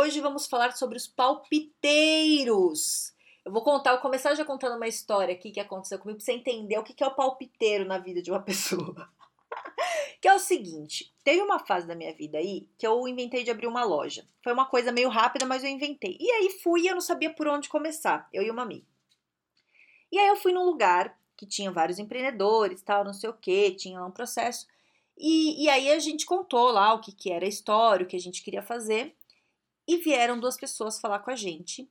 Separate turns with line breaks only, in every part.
Hoje vamos falar sobre os palpiteiros. Eu vou contar, vou começar já contando uma história aqui que aconteceu comigo para você entender o que é o palpiteiro na vida de uma pessoa. que é o seguinte: teve uma fase da minha vida aí que eu inventei de abrir uma loja. Foi uma coisa meio rápida, mas eu inventei. E aí fui e eu não sabia por onde começar, eu e uma amiga. E aí eu fui num lugar que tinha vários empreendedores, tal, não sei o que, tinha lá um processo. E, e aí a gente contou lá o que, que era a história, o que a gente queria fazer. E vieram duas pessoas falar com a gente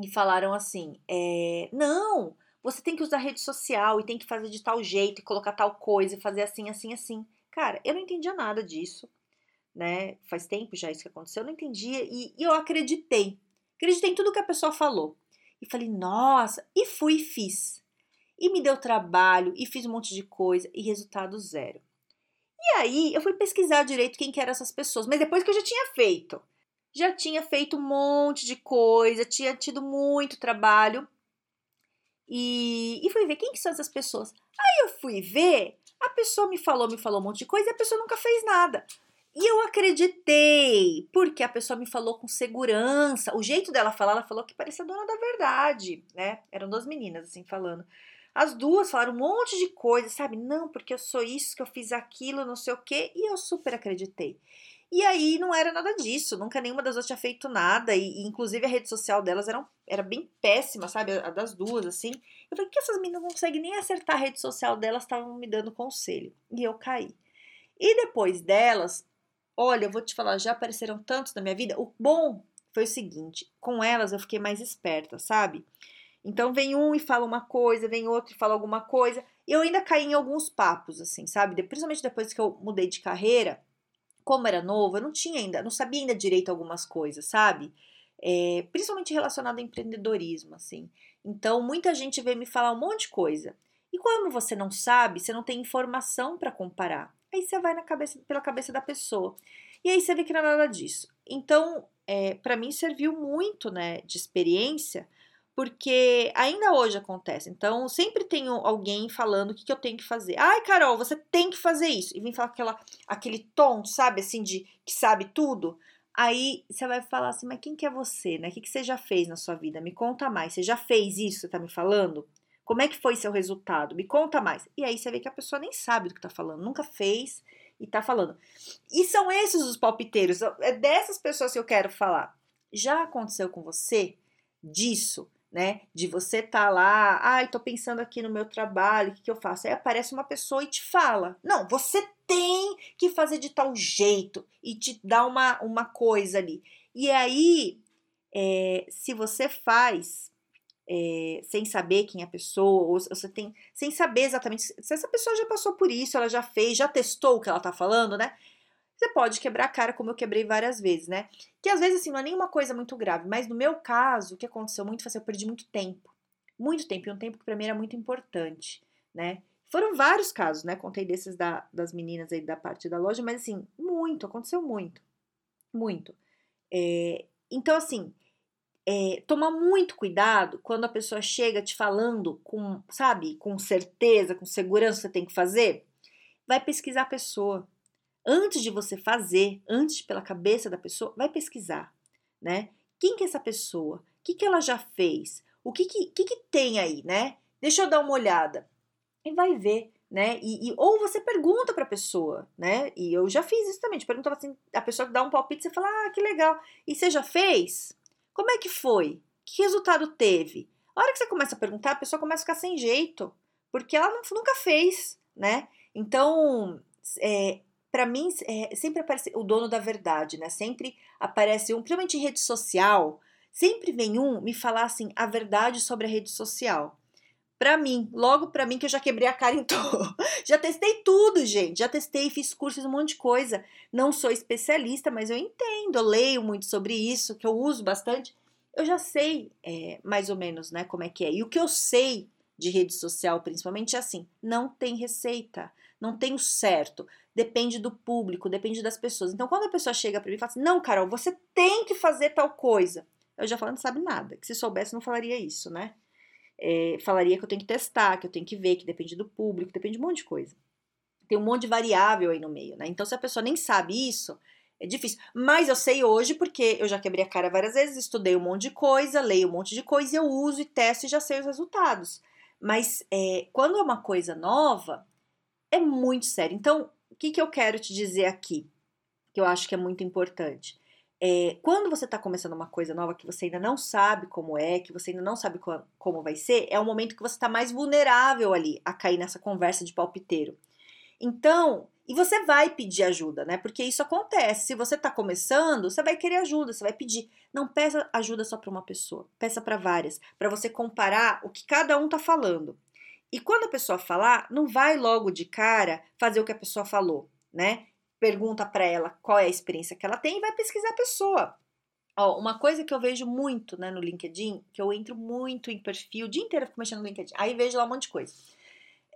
e falaram assim: é, não, você tem que usar rede social e tem que fazer de tal jeito e colocar tal coisa e fazer assim, assim, assim. Cara, eu não entendia nada disso, né? Faz tempo já isso que aconteceu, eu não entendia e, e eu acreditei. Acreditei em tudo que a pessoa falou. E falei, nossa, e fui e fiz. E me deu trabalho, e fiz um monte de coisa, e resultado zero. E aí eu fui pesquisar direito quem que eram essas pessoas, mas depois que eu já tinha feito já tinha feito um monte de coisa, tinha tido muito trabalho. E, e fui ver quem que são essas pessoas. Aí eu fui ver, a pessoa me falou, me falou um monte de coisa e a pessoa nunca fez nada. E eu acreditei, porque a pessoa me falou com segurança. O jeito dela falar, ela falou que parecia dona da verdade, né? Eram duas meninas assim falando. As duas falaram um monte de coisa, sabe? Não, porque eu sou isso, que eu fiz aquilo, não sei o quê, e eu super acreditei. E aí não era nada disso, nunca nenhuma das duas tinha feito nada, e, e inclusive a rede social delas era, era bem péssima, sabe? A das duas, assim. Eu falei, que essas meninas não conseguem nem acertar a rede social delas, estavam me dando conselho. E eu caí. E depois delas, olha, eu vou te falar, já apareceram tantos na minha vida. O bom foi o seguinte: com elas eu fiquei mais esperta, sabe? Então vem um e fala uma coisa, vem outro e fala alguma coisa. E eu ainda caí em alguns papos, assim, sabe? Principalmente depois que eu mudei de carreira como era novo, eu não tinha ainda, não sabia ainda direito algumas coisas, sabe? É, principalmente relacionado ao empreendedorismo, assim. Então, muita gente veio me falar um monte de coisa. E como você não sabe, você não tem informação para comparar. Aí você vai na cabeça, pela cabeça da pessoa. E aí você vê que não é nada disso. Então, é, para mim serviu muito, né, de experiência porque ainda hoje acontece. Então, sempre tenho alguém falando o que, que, eu tenho que fazer. Ai, Carol, você tem que fazer isso. E vem falar aquela, aquele tom, sabe, assim, de que sabe tudo. Aí você vai falar assim, mas quem que é você, né? O que, que você já fez na sua vida? Me conta mais. Você já fez isso, você tá me falando? Como é que foi seu resultado? Me conta mais. E aí você vê que a pessoa nem sabe do que tá falando, nunca fez e tá falando. E são esses os palpiteiros, é dessas pessoas que eu quero falar. Já aconteceu com você disso? Né? De você tá lá, ai, tô pensando aqui no meu trabalho, o que, que eu faço? Aí aparece uma pessoa e te fala: não, você tem que fazer de tal jeito e te dá uma, uma coisa ali. E aí, é, se você faz é, sem saber quem é a pessoa, ou você tem, sem saber exatamente se essa pessoa já passou por isso, ela já fez, já testou o que ela tá falando, né? Você pode quebrar a cara, como eu quebrei várias vezes, né? Que às vezes, assim, não é nenhuma coisa muito grave, mas no meu caso, o que aconteceu muito foi assim, eu perdi muito tempo. Muito tempo, e um tempo que pra mim era muito importante, né? Foram vários casos, né? Contei desses da, das meninas aí da parte da loja, mas assim, muito, aconteceu muito. Muito. É, então, assim, é, muito cuidado quando a pessoa chega te falando com, sabe, com certeza, com segurança você tem que fazer. Vai pesquisar a pessoa antes de você fazer, antes pela cabeça da pessoa, vai pesquisar, né? Quem que é essa pessoa? O que, que ela já fez? O que que, que, que tem aí, né? Deixa eu dar uma olhada. E vai ver, né? E, e ou você pergunta para a pessoa, né? E eu já fiz isso também. Pergunta assim, a pessoa dá um palpite, você fala, ah, que legal. E você já fez? Como é que foi? Que resultado teve? A hora que você começa a perguntar, a pessoa começa a ficar sem jeito, porque ela não, nunca fez, né? Então, é, para mim, é, sempre aparece o dono da verdade, né? Sempre aparece um, principalmente em rede social, sempre vem um me falar assim a verdade sobre a rede social. Para mim, logo para mim que eu já quebrei a cara em todo. já testei tudo, gente. Já testei, fiz cursos, um monte de coisa. Não sou especialista, mas eu entendo, eu leio muito sobre isso, que eu uso bastante. eu já sei é, mais ou menos, né, como é que é. E o que eu sei de rede social, principalmente, é assim: não tem receita, não tem o certo. Depende do público, depende das pessoas. Então, quando a pessoa chega para mim e fala assim: não, Carol, você tem que fazer tal coisa. Eu já falo, não sabe nada. Que se soubesse, não falaria isso, né? É, falaria que eu tenho que testar, que eu tenho que ver, que depende do público, depende de um monte de coisa. Tem um monte de variável aí no meio, né? Então, se a pessoa nem sabe isso, é difícil. Mas eu sei hoje porque eu já quebrei a cara várias vezes, estudei um monte de coisa, leio um monte de coisa e eu uso e testo e já sei os resultados. Mas é, quando é uma coisa nova, é muito sério. Então, o que, que eu quero te dizer aqui, que eu acho que é muito importante? É, quando você está começando uma coisa nova que você ainda não sabe como é, que você ainda não sabe como vai ser, é o momento que você está mais vulnerável ali a cair nessa conversa de palpiteiro. Então, e você vai pedir ajuda, né? Porque isso acontece. Se você está começando, você vai querer ajuda, você vai pedir. Não peça ajuda só para uma pessoa, peça para várias, para você comparar o que cada um está falando. E quando a pessoa falar, não vai logo de cara fazer o que a pessoa falou, né? Pergunta para ela qual é a experiência que ela tem e vai pesquisar a pessoa. Ó, uma coisa que eu vejo muito né, no LinkedIn, que eu entro muito em perfil, o dia inteiro fico mexendo no LinkedIn, aí vejo lá um monte de coisa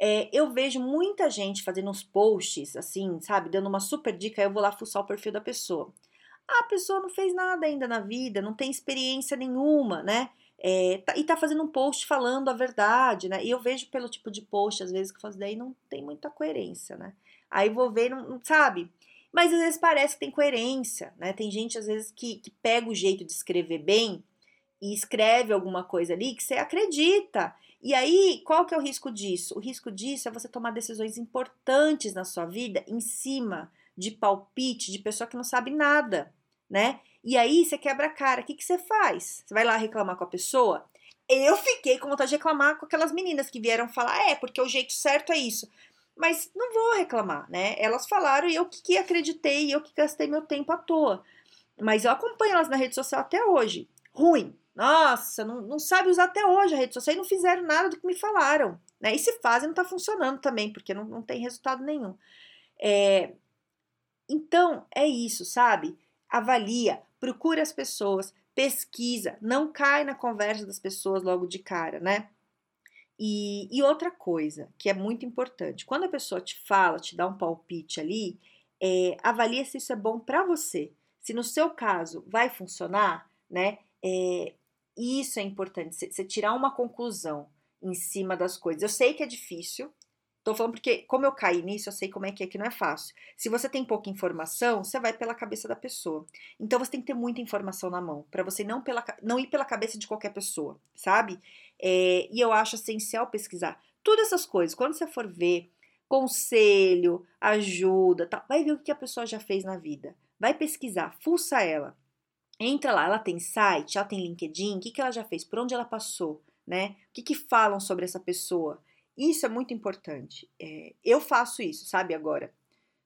é, eu vejo muita gente fazendo uns posts, assim, sabe, dando uma super dica, eu vou lá fuçar o perfil da pessoa. Ah, a pessoa não fez nada ainda na vida, não tem experiência nenhuma, né? É, tá, e tá fazendo um post falando a verdade, né? E eu vejo pelo tipo de post, às vezes, que faz daí não tem muita coerência, né? Aí vou ver, não, não, sabe? Mas às vezes parece que tem coerência, né? Tem gente, às vezes, que, que pega o jeito de escrever bem e escreve alguma coisa ali que você acredita. E aí, qual que é o risco disso? O risco disso é você tomar decisões importantes na sua vida em cima de palpite de pessoa que não sabe nada, né? E aí você quebra a cara. O que, que você faz? Você vai lá reclamar com a pessoa? Eu fiquei com vontade de reclamar com aquelas meninas que vieram falar, é, porque o jeito certo é isso. Mas não vou reclamar, né? Elas falaram e eu que acreditei, eu que gastei meu tempo à toa. Mas eu acompanho elas na rede social até hoje. Ruim, nossa, não, não sabe usar até hoje a rede social e não fizeram nada do que me falaram. Né? E se fazem, não está funcionando também, porque não, não tem resultado nenhum. É, então, é isso, sabe? Avalia, procura as pessoas, pesquisa, não cai na conversa das pessoas logo de cara, né? E, e, outra coisa que é muito importante, quando a pessoa te fala, te dá um palpite ali, é, avalia se isso é bom para você. Se no seu caso vai funcionar, né? É, isso é importante, você tirar uma conclusão em cima das coisas. Eu sei que é difícil, tô falando porque, como eu caí nisso, eu sei como é que é que não é fácil. Se você tem pouca informação, você vai pela cabeça da pessoa. Então você tem que ter muita informação na mão, para você não, pela, não ir pela cabeça de qualquer pessoa, sabe? É, e eu acho essencial pesquisar. Todas essas coisas, quando você for ver conselho, ajuda, tá, vai ver o que a pessoa já fez na vida. Vai pesquisar, fuça ela. Entra lá, ela tem site, ela tem LinkedIn, o que, que ela já fez, por onde ela passou, né? O que, que falam sobre essa pessoa? Isso é muito importante. É, eu faço isso, sabe, agora.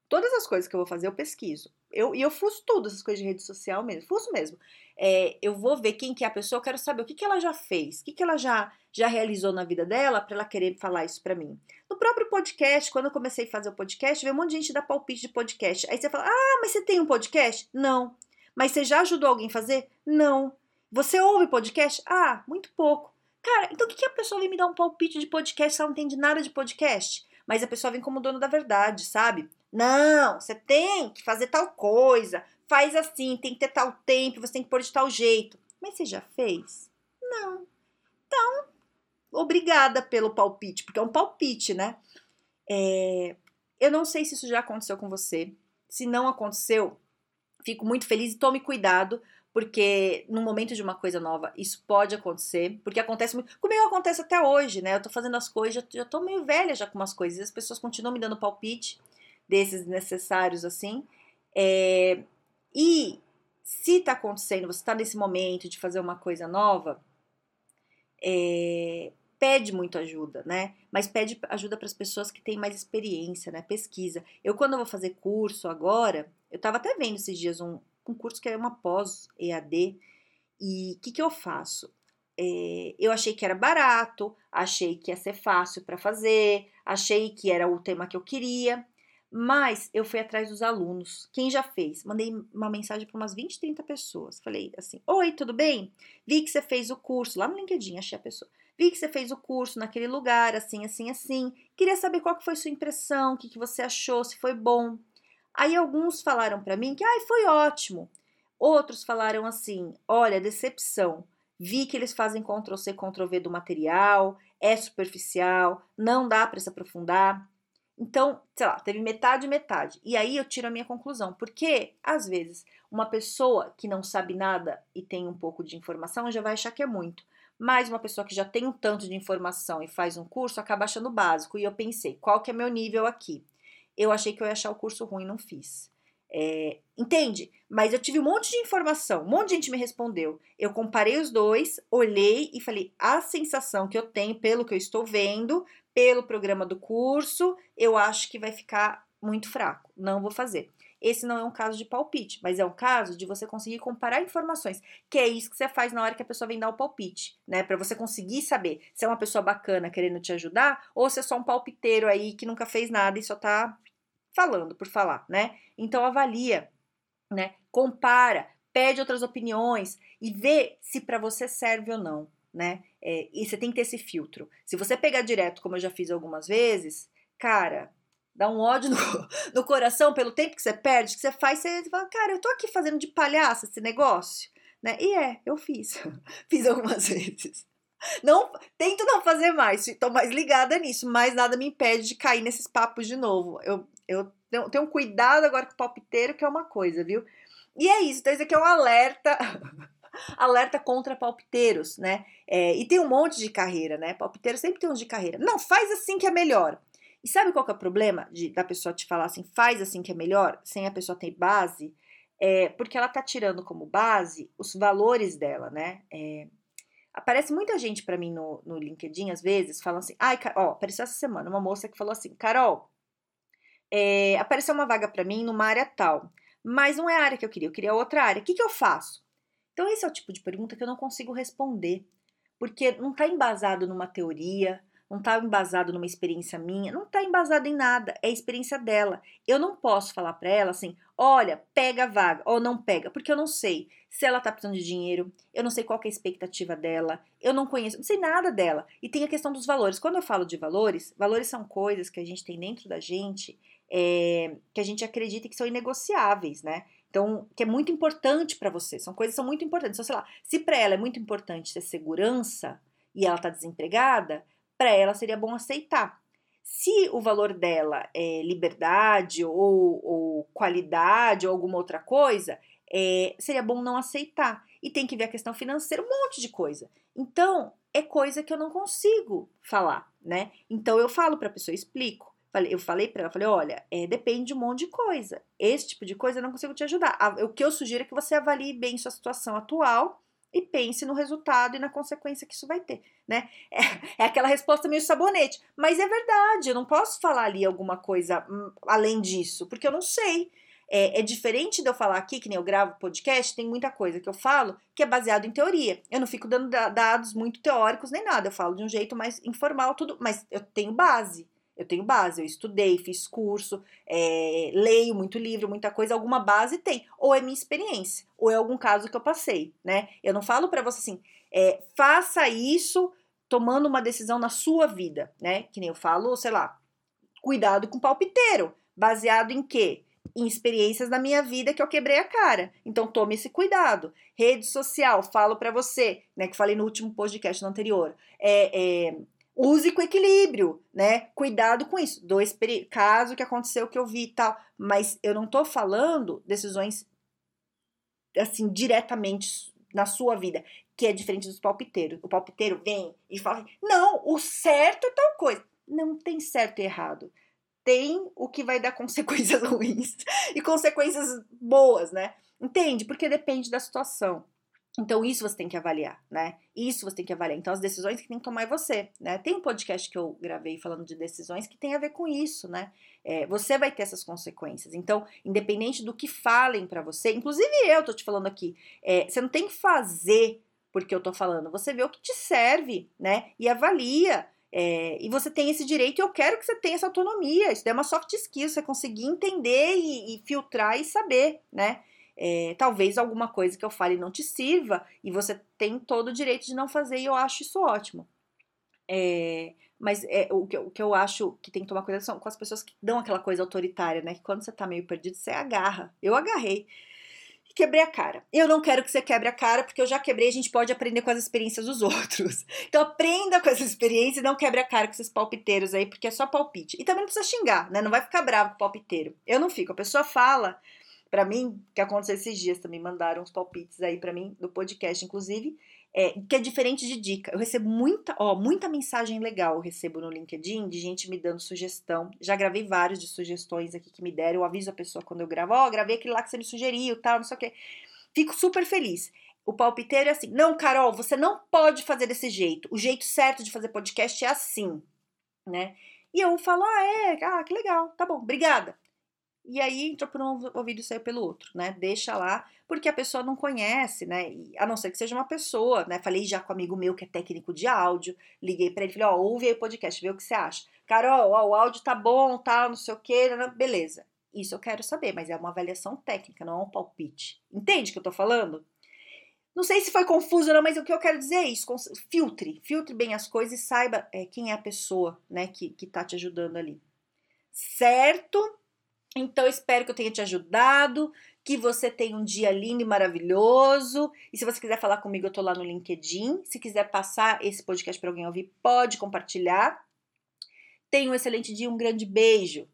Todas as coisas que eu vou fazer, eu pesquiso. Eu, e eu fuço tudo, essas coisas de rede social mesmo, fuço mesmo. É, eu vou ver quem que é a pessoa, eu quero saber o que, que ela já fez, o que, que ela já, já realizou na vida dela para ela querer falar isso para mim. No próprio podcast, quando eu comecei a fazer o podcast, veio um monte de gente dar palpite de podcast. Aí você fala, ah, mas você tem um podcast? Não. Mas você já ajudou alguém a fazer? Não. Você ouve podcast? Ah, muito pouco. Cara, então o que, que a pessoa vem me dar um palpite de podcast se ela não entende nada de podcast? Mas a pessoa vem como dono da verdade, sabe? Não, você tem que fazer tal coisa, faz assim, tem que ter tal tempo, você tem que pôr de tal jeito. Mas você já fez? Não. Então, obrigada pelo palpite, porque é um palpite, né? É, eu não sei se isso já aconteceu com você. Se não aconteceu, fico muito feliz e tome cuidado, porque no momento de uma coisa nova isso pode acontecer, porque acontece muito. Comigo acontece até hoje, né? Eu tô fazendo as coisas, já, já tô meio velha já com umas coisas, e as pessoas continuam me dando palpite desses necessários assim. É, e se tá acontecendo, você tá nesse momento de fazer uma coisa nova, é, pede muito ajuda, né? Mas pede ajuda para as pessoas que têm mais experiência, né? Pesquisa. Eu, quando eu vou fazer curso agora, eu estava até vendo esses dias um, um curso que é uma pós-EAD. E o que, que eu faço? É, eu achei que era barato, achei que ia ser fácil para fazer, achei que era o tema que eu queria, Mas eu fui atrás dos alunos. Quem já fez? Mandei uma mensagem para umas 20, 30 pessoas. Falei assim: Oi, tudo bem? Vi que você fez o curso lá no LinkedIn, achei a pessoa. Vi que você fez o curso naquele lugar, assim, assim, assim. Queria saber qual que foi sua impressão, o que, que você achou, se foi bom. Aí alguns falaram para mim que ai, foi ótimo. Outros falaram assim: olha, decepção. Vi que eles fazem Ctrl-C, Ctrl-V do material, é superficial, não dá para se aprofundar. Então, sei lá, teve metade metade. E aí eu tiro a minha conclusão, porque às vezes uma pessoa que não sabe nada e tem um pouco de informação já vai achar que é muito. Mas uma pessoa que já tem um tanto de informação e faz um curso acaba achando básico. E eu pensei, qual que é meu nível aqui? Eu achei que eu ia achar o curso ruim, não fiz. É, entende? Mas eu tive um monte de informação, um monte de gente me respondeu. Eu comparei os dois, olhei e falei: a sensação que eu tenho, pelo que eu estou vendo, pelo programa do curso, eu acho que vai ficar muito fraco. Não vou fazer. Esse não é um caso de palpite, mas é um caso de você conseguir comparar informações, que é isso que você faz na hora que a pessoa vem dar o palpite, né? Para você conseguir saber se é uma pessoa bacana querendo te ajudar ou se é só um palpiteiro aí que nunca fez nada e só tá falando por falar, né? Então avalia, né? Compara, pede outras opiniões e vê se para você serve ou não, né? É, e você tem que ter esse filtro. Se você pegar direto, como eu já fiz algumas vezes, cara, dá um ódio no, no coração pelo tempo que você perde, que você faz, você fala, cara, eu tô aqui fazendo de palhaça esse negócio, né? E é, eu fiz. fiz algumas vezes. Não, tento não fazer mais, estou mais ligada nisso, mas nada me impede de cair nesses papos de novo. Eu, eu tenho, tenho um cuidado agora com o palpiteiro, que é uma coisa, viu? E é isso, então isso aqui é um alerta, alerta contra palpiteiros, né? É, e tem um monte de carreira, né? Palpiteiro sempre tem um de carreira. Não, faz assim que é melhor. E sabe qual que é o problema de, da pessoa te falar assim, faz assim que é melhor, sem a pessoa ter base? É, porque ela tá tirando como base os valores dela, né? É, aparece muita gente para mim no, no LinkedIn, às vezes, falando assim, ai, ó, apareceu essa semana uma moça que falou assim, Carol, é, apareceu uma vaga para mim numa área tal, mas não é a área que eu queria, eu queria outra área, o que, que eu faço? Então, esse é o tipo de pergunta que eu não consigo responder, porque não está embasado numa teoria, não está embasado numa experiência minha, não está embasado em nada, é a experiência dela. Eu não posso falar para ela assim, olha, pega a vaga ou não pega, porque eu não sei se ela está precisando de dinheiro, eu não sei qual é a expectativa dela, eu não conheço, não sei nada dela. E tem a questão dos valores. Quando eu falo de valores, valores são coisas que a gente tem dentro da gente é, que a gente acredita que são inegociáveis, né? Então, que é muito importante para você, são coisas que são muito importantes. Então, sei lá, se para ela é muito importante ter segurança e ela está desempregada, para ela seria bom aceitar. Se o valor dela é liberdade ou, ou qualidade ou alguma outra coisa, é, seria bom não aceitar. E tem que ver a questão financeira, um monte de coisa. Então, é coisa que eu não consigo falar, né? Então, eu falo para a pessoa, explico. Eu falei para ela, falei, olha, é, depende de um monte de coisa. Esse tipo de coisa eu não consigo te ajudar. O que eu sugiro é que você avalie bem sua situação atual e pense no resultado e na consequência que isso vai ter, né? É, é, aquela resposta meio sabonete, mas é verdade, eu não posso falar ali alguma coisa hum, além disso, porque eu não sei. É, é, diferente de eu falar aqui, que nem eu gravo podcast, tem muita coisa que eu falo que é baseado em teoria. Eu não fico dando dados muito teóricos nem nada, eu falo de um jeito mais informal, tudo, mas eu tenho base. Eu tenho base, eu estudei, fiz curso, é, leio muito livro, muita coisa, alguma base tem. Ou é minha experiência, ou é algum caso que eu passei, né? Eu não falo para você assim, é, faça isso tomando uma decisão na sua vida, né? Que nem eu falo, sei lá, cuidado com palpiteiro. Baseado em quê? Em experiências da minha vida que eu quebrei a cara. Então tome esse cuidado. Rede social, falo para você, né? Que falei no último podcast no anterior. É, é, use com equilíbrio, né? Cuidado com isso. Do caso que aconteceu que eu vi e tal, mas eu não tô falando decisões assim diretamente na sua vida, que é diferente dos palpiteiros. O palpiteiro vem e fala: "Não, o certo é tal coisa". Não tem certo e errado. Tem o que vai dar consequências ruins e consequências boas, né? Entende? Porque depende da situação. Então, isso você tem que avaliar, né? Isso você tem que avaliar. Então, as decisões que tem que tomar é você, né? Tem um podcast que eu gravei falando de decisões que tem a ver com isso, né? É, você vai ter essas consequências. Então, independente do que falem para você, inclusive eu tô te falando aqui, é, você não tem que fazer porque eu tô falando, você vê o que te serve, né? E avalia. É, e você tem esse direito e eu quero que você tenha essa autonomia. Isso é uma soft skill, você conseguir entender e, e filtrar e saber, né? É, talvez alguma coisa que eu fale não te sirva e você tem todo o direito de não fazer e eu acho isso ótimo. É, mas é, o, que, o que eu acho que tem que tomar cuidado são com as pessoas que dão aquela coisa autoritária, né? Que quando você tá meio perdido, você agarra. Eu agarrei quebrei a cara. Eu não quero que você quebre a cara, porque eu já quebrei, a gente pode aprender com as experiências dos outros. Então aprenda com essa experiência e não quebre a cara com esses palpiteiros aí, porque é só palpite. E também não precisa xingar, né? Não vai ficar bravo com o palpiteiro. Eu não fico. A pessoa fala para mim, que aconteceu esses dias também, mandaram uns palpites aí para mim, do podcast, inclusive, é, que é diferente de dica. Eu recebo muita, ó, muita mensagem legal eu recebo no LinkedIn de gente me dando sugestão. Já gravei vários de sugestões aqui que me deram. Eu aviso a pessoa quando eu gravo, ó, oh, gravei aquele lá que você me sugeriu, tal, não sei o quê. Fico super feliz. O palpiteiro é assim: não, Carol, você não pode fazer desse jeito. O jeito certo de fazer podcast é assim, né? E eu falo, ah, é, ah, que legal, tá bom, obrigada. E aí entrou por um ouvido e saiu pelo outro, né? Deixa lá, porque a pessoa não conhece, né? E, a não ser que seja uma pessoa, né? Falei já com um amigo meu que é técnico de áudio, liguei para ele, falei, ó, ouve aí o podcast, vê o que você acha. Carol, ó, o áudio tá bom, tá, não sei o quê, beleza. Isso eu quero saber, mas é uma avaliação técnica, não é um palpite. Entende o que eu tô falando? Não sei se foi confuso ou não, mas o que eu quero dizer é isso: filtre, filtre bem as coisas e saiba é, quem é a pessoa, né, que, que tá te ajudando ali. Certo? Então, espero que eu tenha te ajudado, que você tenha um dia lindo e maravilhoso. E se você quiser falar comigo, eu tô lá no LinkedIn. Se quiser passar esse podcast para alguém ouvir, pode compartilhar. Tenha um excelente dia, um grande beijo.